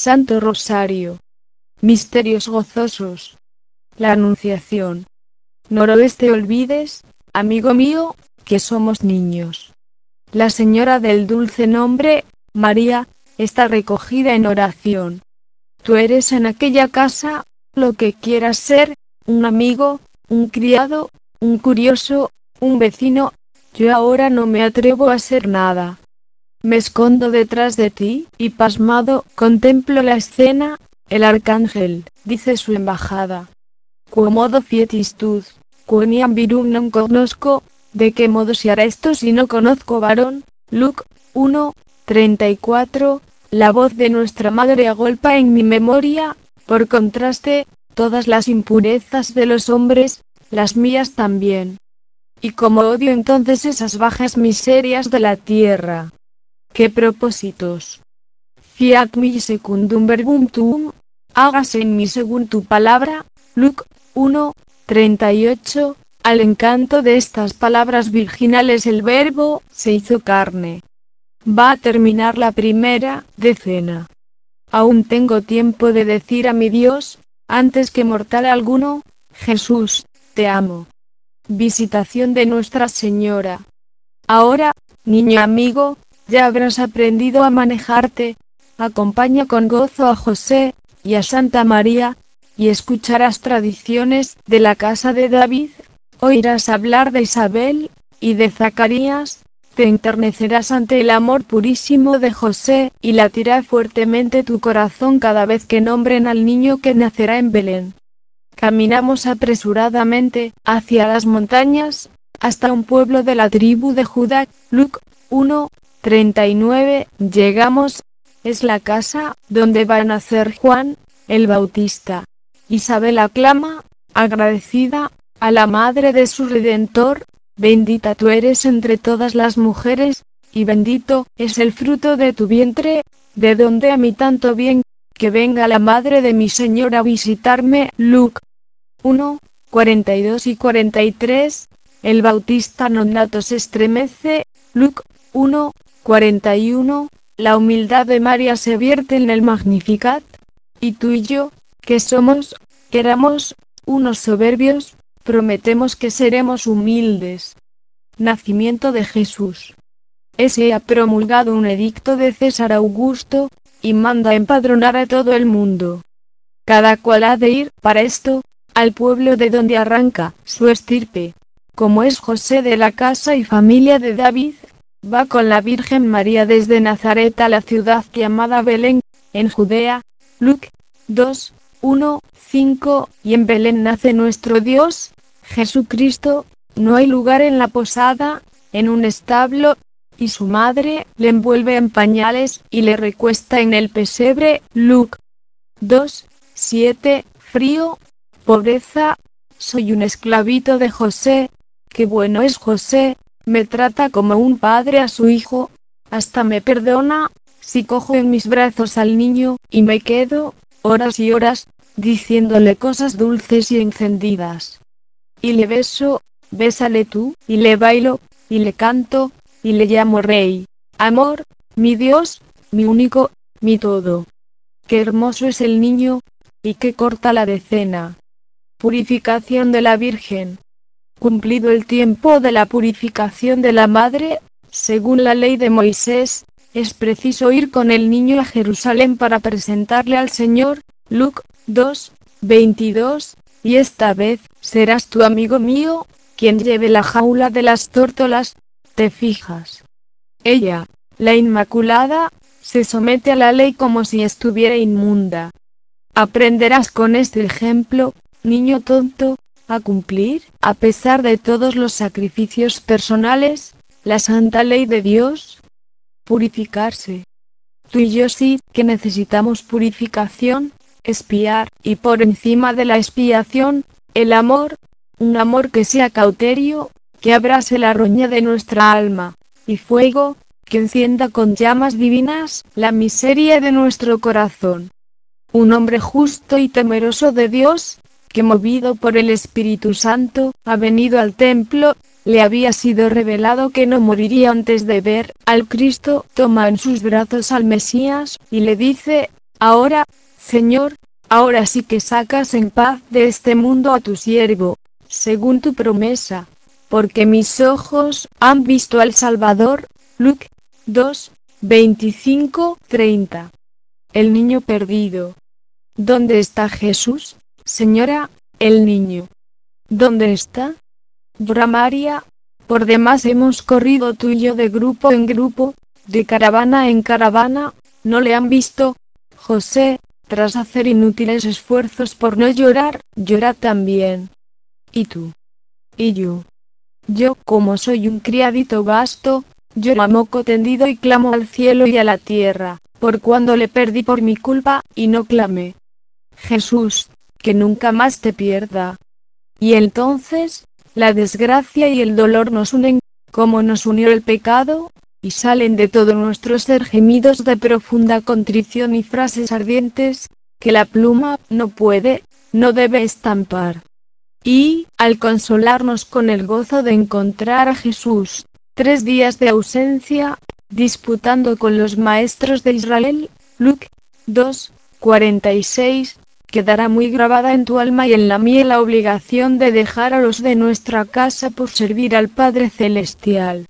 Santo Rosario. Misterios gozosos. La Anunciación. Noroeste olvides, amigo mío, que somos niños. La Señora del dulce nombre, María, está recogida en oración. Tú eres en aquella casa, lo que quieras ser, un amigo, un criado, un curioso, un vecino, yo ahora no me atrevo a ser nada. Me escondo detrás de ti, y pasmado, contemplo la escena, el arcángel, dice su embajada. Quomodo fietis tud, quoniam virum non conozco, de qué modo se hará esto si no conozco varón, Luke 1, 34, la voz de nuestra madre agolpa en mi memoria, por contraste, todas las impurezas de los hombres, las mías también. Y como odio entonces esas bajas miserias de la tierra, ¿Qué propósitos? Fiat mi secundum verbum tuum, hágase en mí según tu palabra. Luke 1, 38. Al encanto de estas palabras virginales el verbo se hizo carne. Va a terminar la primera decena. Aún tengo tiempo de decir a mi Dios, antes que mortal alguno, Jesús, te amo. Visitación de Nuestra Señora. Ahora, niño amigo, ya habrás aprendido a manejarte. Acompaña con gozo a José, y a Santa María, y escucharás tradiciones de la casa de David, oirás hablar de Isabel, y de Zacarías, te enternecerás ante el amor purísimo de José, y latirá fuertemente tu corazón cada vez que nombren al niño que nacerá en Belén. Caminamos apresuradamente, hacia las montañas, hasta un pueblo de la tribu de Judá, Luke 1, 39. Llegamos. Es la casa donde va a nacer Juan, el Bautista. Isabel aclama, agradecida, a la madre de su Redentor, bendita tú eres entre todas las mujeres, y bendito es el fruto de tu vientre, de donde a mí tanto bien, que venga la madre de mi Señor a visitarme. Luke 1, 42 y 43. El Bautista nonato se estremece. Luke 1, 41. La humildad de María se vierte en el Magnificat. Y tú y yo, que somos, que éramos, unos soberbios, prometemos que seremos humildes. Nacimiento de Jesús. Ese ha promulgado un edicto de César Augusto, y manda empadronar a todo el mundo. Cada cual ha de ir, para esto, al pueblo de donde arranca su estirpe. Como es José de la casa y familia de David, va con la Virgen María desde Nazaret a la ciudad llamada Belén, en Judea. Luke 2, 1, 5, y en Belén nace nuestro Dios, Jesucristo, no hay lugar en la posada, en un establo, y su madre le envuelve en pañales y le recuesta en el pesebre. Luke 2, 7, frío, pobreza, soy un esclavito de José, qué bueno es José, me trata como un padre a su hijo, hasta me perdona, si cojo en mis brazos al niño, y me quedo, horas y horas, diciéndole cosas dulces y encendidas. Y le beso, bésale tú, y le bailo, y le canto, y le llamo rey. Amor, mi Dios, mi único, mi todo. Qué hermoso es el niño, y qué corta la decena. Purificación de la Virgen. Cumplido el tiempo de la purificación de la madre, según la ley de Moisés, es preciso ir con el niño a Jerusalén para presentarle al Señor. Luke 2, 22, y esta vez, serás tu amigo mío, quien lleve la jaula de las tórtolas, te fijas. Ella, la Inmaculada, se somete a la ley como si estuviera inmunda. Aprenderás con este ejemplo, niño tonto, a cumplir, a pesar de todos los sacrificios personales, la santa ley de Dios. Purificarse. Tú y yo sí que necesitamos purificación, espiar, y por encima de la expiación, el amor, un amor que sea cauterio, que abrase la roña de nuestra alma, y fuego, que encienda con llamas divinas la miseria de nuestro corazón. Un hombre justo y temeroso de Dios, que movido por el Espíritu Santo, ha venido al templo, le había sido revelado que no moriría antes de ver al Cristo, toma en sus brazos al Mesías, y le dice, Ahora, Señor, ahora sí que sacas en paz de este mundo a tu siervo, según tu promesa, porque mis ojos han visto al Salvador. Luke 2, 25, 30. El niño perdido. ¿Dónde está Jesús, señora? El niño. ¿Dónde está? Llora María. Por demás hemos corrido tú y yo de grupo en grupo, de caravana en caravana, no le han visto. José, tras hacer inútiles esfuerzos por no llorar, llora también. ¿Y tú? ¿Y yo? Yo, como soy un criadito vasto, yo a moco tendido y clamo al cielo y a la tierra por cuando le perdí por mi culpa, y no clamé. Jesús, que nunca más te pierda. Y entonces, la desgracia y el dolor nos unen, como nos unió el pecado, y salen de todo nuestro ser gemidos de profunda contrición y frases ardientes, que la pluma no puede, no debe estampar. Y, al consolarnos con el gozo de encontrar a Jesús, tres días de ausencia, disputando con los maestros de Israel, Luke 2, 46, quedará muy grabada en tu alma y en la mía la obligación de dejar a los de nuestra casa por servir al Padre Celestial.